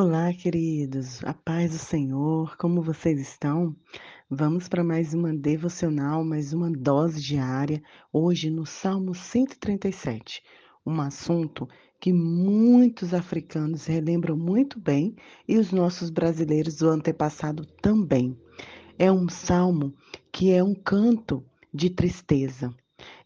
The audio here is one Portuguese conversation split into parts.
Olá, queridos, a paz do Senhor, como vocês estão? Vamos para mais uma devocional, mais uma dose diária, hoje no Salmo 137, um assunto que muitos africanos relembram muito bem e os nossos brasileiros do antepassado também. É um salmo que é um canto de tristeza.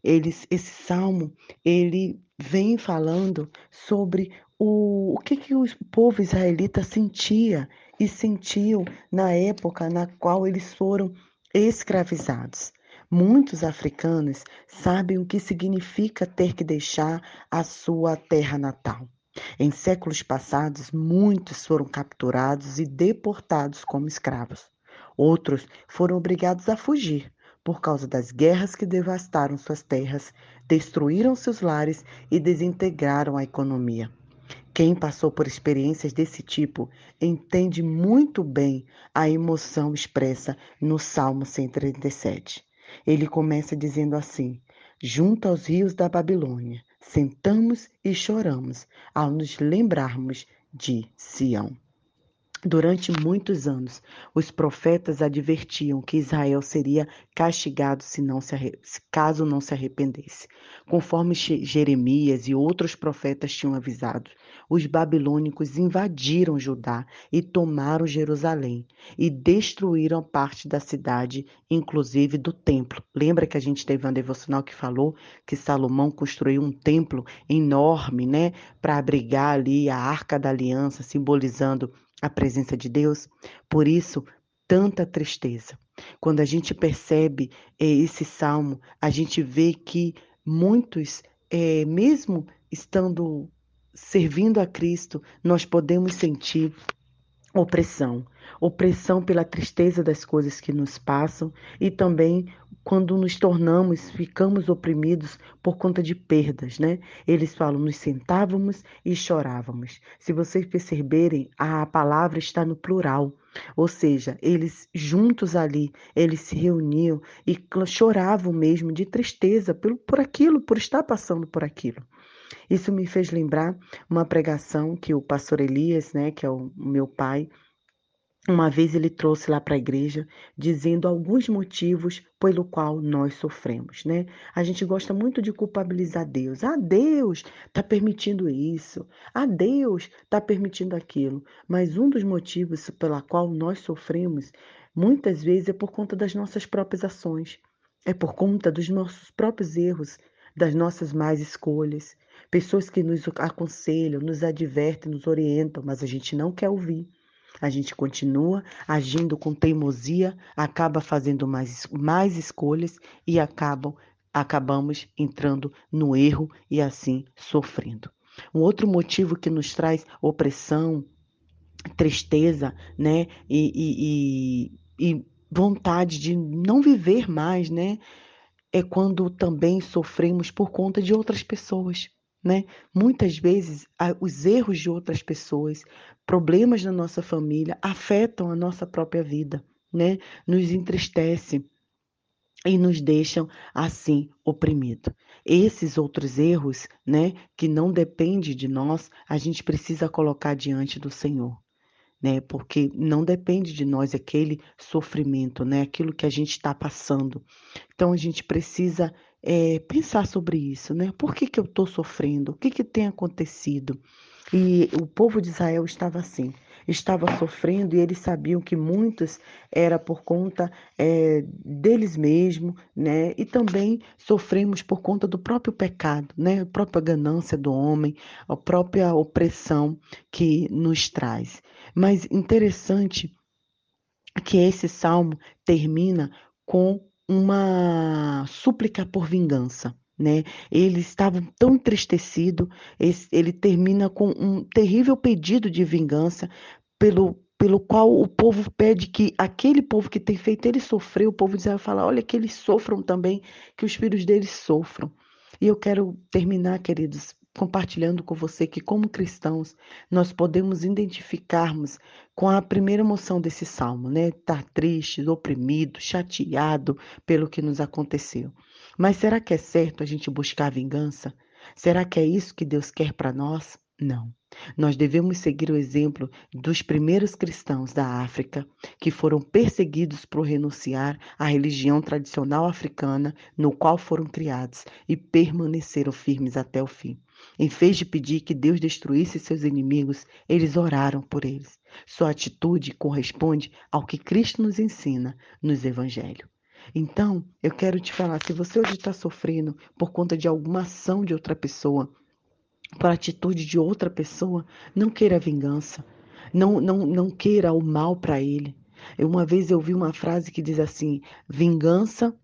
Eles, esse salmo, ele vem falando sobre o, o que, que o povo israelita sentia e sentiu na época na qual eles foram escravizados. Muitos africanos sabem o que significa ter que deixar a sua terra natal. Em séculos passados, muitos foram capturados e deportados como escravos. Outros foram obrigados a fugir por causa das guerras que devastaram suas terras, destruíram seus lares e desintegraram a economia. Quem passou por experiências desse tipo entende muito bem a emoção expressa no Salmo 137. Ele começa dizendo assim: Junto aos rios da Babilônia, sentamos e choramos ao nos lembrarmos de Sião. Durante muitos anos, os profetas advertiam que Israel seria castigado se não se, caso não se arrependesse. Conforme Jeremias e outros profetas tinham avisado, os babilônicos invadiram Judá e tomaram Jerusalém e destruíram parte da cidade, inclusive do templo. Lembra que a gente teve um devocional que falou que Salomão construiu um templo enorme, né, para abrigar ali a Arca da Aliança, simbolizando a presença de Deus. Por isso, tanta tristeza. Quando a gente percebe é, esse salmo, a gente vê que muitos, é, mesmo estando servindo a Cristo, nós podemos sentir opressão. Opressão pela tristeza das coisas que nos passam e também quando nos tornamos, ficamos oprimidos por conta de perdas, né? Eles falam, nos sentávamos e chorávamos. Se vocês perceberem, a palavra está no plural. Ou seja, eles juntos ali, eles se reuniam e choravam mesmo de tristeza por, por aquilo, por estar passando por aquilo. Isso me fez lembrar uma pregação que o pastor Elias, né, que é o meu pai, uma vez ele trouxe lá para a igreja dizendo alguns motivos pelo qual nós sofremos, né? A gente gosta muito de culpabilizar Deus. Ah, Deus está permitindo isso. Ah, Deus está permitindo aquilo. Mas um dos motivos pela qual nós sofremos muitas vezes é por conta das nossas próprias ações. É por conta dos nossos próprios erros, das nossas más escolhas. Pessoas que nos aconselham, nos advertem, nos orientam, mas a gente não quer ouvir. A gente continua agindo com teimosia, acaba fazendo mais, mais escolhas e acabam, acabamos entrando no erro e assim sofrendo. Um outro motivo que nos traz opressão, tristeza, né? E, e, e, e vontade de não viver mais, né? É quando também sofremos por conta de outras pessoas. Né? Muitas vezes os erros de outras pessoas, problemas da nossa família afetam a nossa própria vida, né? Nos entristece e nos deixam assim oprimidos. Esses outros erros, né, que não dependem de nós, a gente precisa colocar diante do Senhor. Né, porque não depende de nós aquele sofrimento, né, aquilo que a gente está passando. Então a gente precisa é, pensar sobre isso, né? Por que, que eu estou sofrendo? O que, que tem acontecido? E o povo de Israel estava assim, estava sofrendo e eles sabiam que muitos era por conta é, deles mesmos, né? E também sofremos por conta do próprio pecado, né? A própria ganância do homem, a própria opressão que nos traz. Mas interessante que esse salmo termina com uma súplica por vingança. Né? Ele estava tão entristecido, ele termina com um terrível pedido de vingança pelo, pelo qual o povo pede que aquele povo que tem feito ele sofrer, o povo de Israel fala, olha que eles sofram também, que os filhos deles sofram. E eu quero terminar, queridos, compartilhando com você que, como cristãos, nós podemos identificarmos com a primeira emoção desse salmo, né? Estar tá triste, oprimido, chateado pelo que nos aconteceu. Mas será que é certo a gente buscar vingança? Será que é isso que Deus quer para nós? Não. Nós devemos seguir o exemplo dos primeiros cristãos da África, que foram perseguidos por renunciar à religião tradicional africana no qual foram criados e permaneceram firmes até o fim. Em vez de pedir que Deus destruísse seus inimigos, eles oraram por eles. Sua atitude corresponde ao que Cristo nos ensina nos evangelhos. Então, eu quero te falar: se você hoje está sofrendo por conta de alguma ação de outra pessoa, por atitude de outra pessoa, não queira vingança. Não, não, não queira o mal para ele. Uma vez eu vi uma frase que diz assim: vingança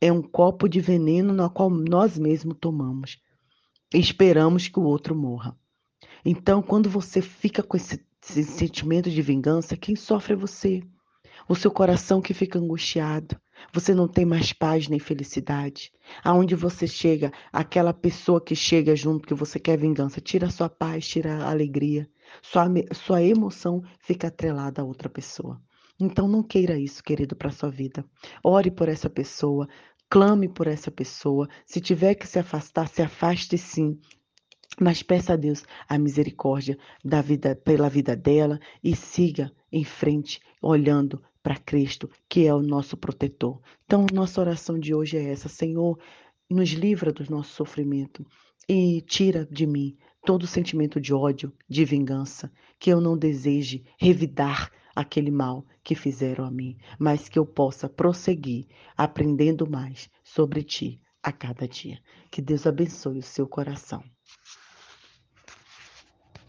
é um copo de veneno no qual nós mesmos tomamos. Esperamos que o outro morra. Então, quando você fica com esse, esse sentimento de vingança, quem sofre é você. O seu coração que fica angustiado. Você não tem mais paz nem felicidade. Aonde você chega, aquela pessoa que chega junto que você quer vingança, tira sua paz, tira a alegria. Sua, sua emoção fica atrelada a outra pessoa. Então não queira isso, querido, para sua vida. Ore por essa pessoa, clame por essa pessoa. Se tiver que se afastar, se afaste sim. Mas peça a Deus a misericórdia da vida, pela vida dela e siga em frente, olhando para Cristo, que é o nosso protetor. Então, nossa oração de hoje é essa: Senhor, nos livra do nosso sofrimento e tira de mim todo sentimento de ódio, de vingança, que eu não deseje revidar aquele mal que fizeram a mim, mas que eu possa prosseguir aprendendo mais sobre ti a cada dia. Que Deus abençoe o seu coração.